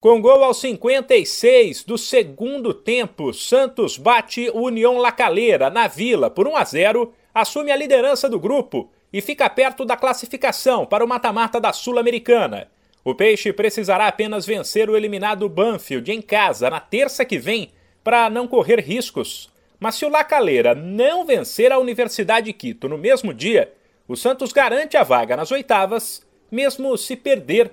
Com gol aos 56 do segundo tempo, Santos bate o União Lacaleira na Vila por 1 a 0, assume a liderança do grupo e fica perto da classificação para o mata-mata da Sul-Americana. O Peixe precisará apenas vencer o eliminado Banfield em casa na terça que vem para não correr riscos. Mas se o Lacaleira não vencer a Universidade Quito no mesmo dia, o Santos garante a vaga nas oitavas, mesmo se perder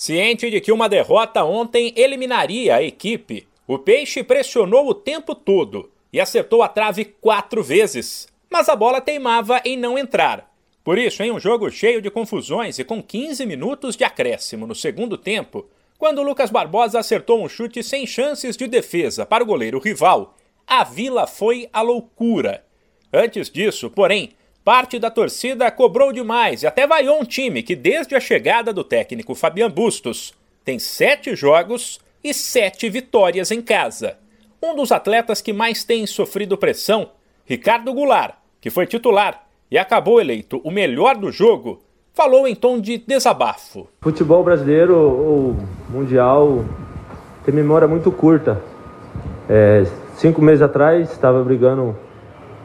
Ciente de que uma derrota ontem eliminaria a equipe, o Peixe pressionou o tempo todo e acertou a trave quatro vezes, mas a bola teimava em não entrar. Por isso, em um jogo cheio de confusões e com 15 minutos de acréscimo no segundo tempo, quando Lucas Barbosa acertou um chute sem chances de defesa para o goleiro rival, a Vila foi à loucura. Antes disso, porém, Parte da torcida cobrou demais e até vaiou um time que, desde a chegada do técnico Fabian Bustos, tem sete jogos e sete vitórias em casa. Um dos atletas que mais tem sofrido pressão, Ricardo Goulart, que foi titular e acabou eleito o melhor do jogo, falou em tom de desabafo. Futebol brasileiro ou mundial tem memória muito curta. É, cinco meses atrás estava brigando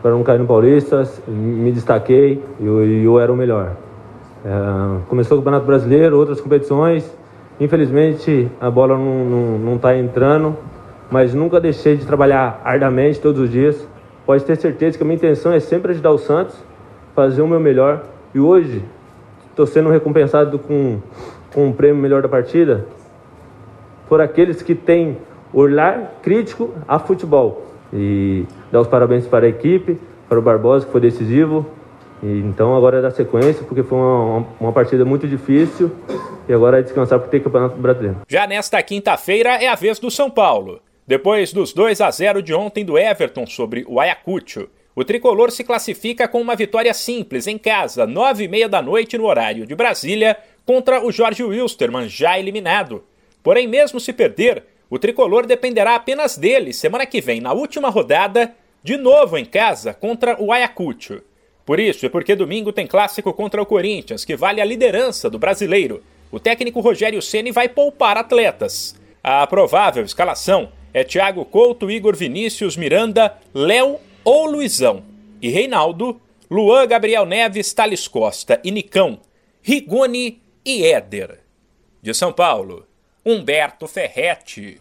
para não cair no Paulista, me destaquei e eu, eu, era o melhor. É, começou o Campeonato Brasileiro, outras competições. Infelizmente a bola não está entrando, mas nunca deixei de trabalhar arduamente todos os dias. Pode ter certeza que a minha intenção é sempre ajudar o Santos, fazer o meu melhor. E hoje estou sendo recompensado com, com um prêmio melhor da partida por aqueles que têm olhar crítico a futebol e dar os parabéns para a equipe, para o Barbosa, que foi decisivo. E, então agora é dar sequência, porque foi uma, uma partida muito difícil. E agora é descansar porque tem campeonato brasileiro. Já nesta quinta-feira é a vez do São Paulo. Depois dos 2 a 0 de ontem do Everton sobre o Ayacucho, o tricolor se classifica com uma vitória simples em casa, nove e meia da noite no horário de Brasília, contra o Jorge Wilstermann, já eliminado. Porém, mesmo se perder, o tricolor dependerá apenas dele semana que vem, na última rodada, de novo em casa contra o Ayacucho. Por isso e porque domingo tem clássico contra o Corinthians, que vale a liderança do brasileiro. O técnico Rogério Ceni vai poupar atletas. A provável escalação é Thiago Couto, Igor Vinícius, Miranda, Léo ou Luizão. E Reinaldo, Luan, Gabriel Neves, Thales Costa e Nicão, Rigoni e Éder. De São Paulo, Humberto Ferretti.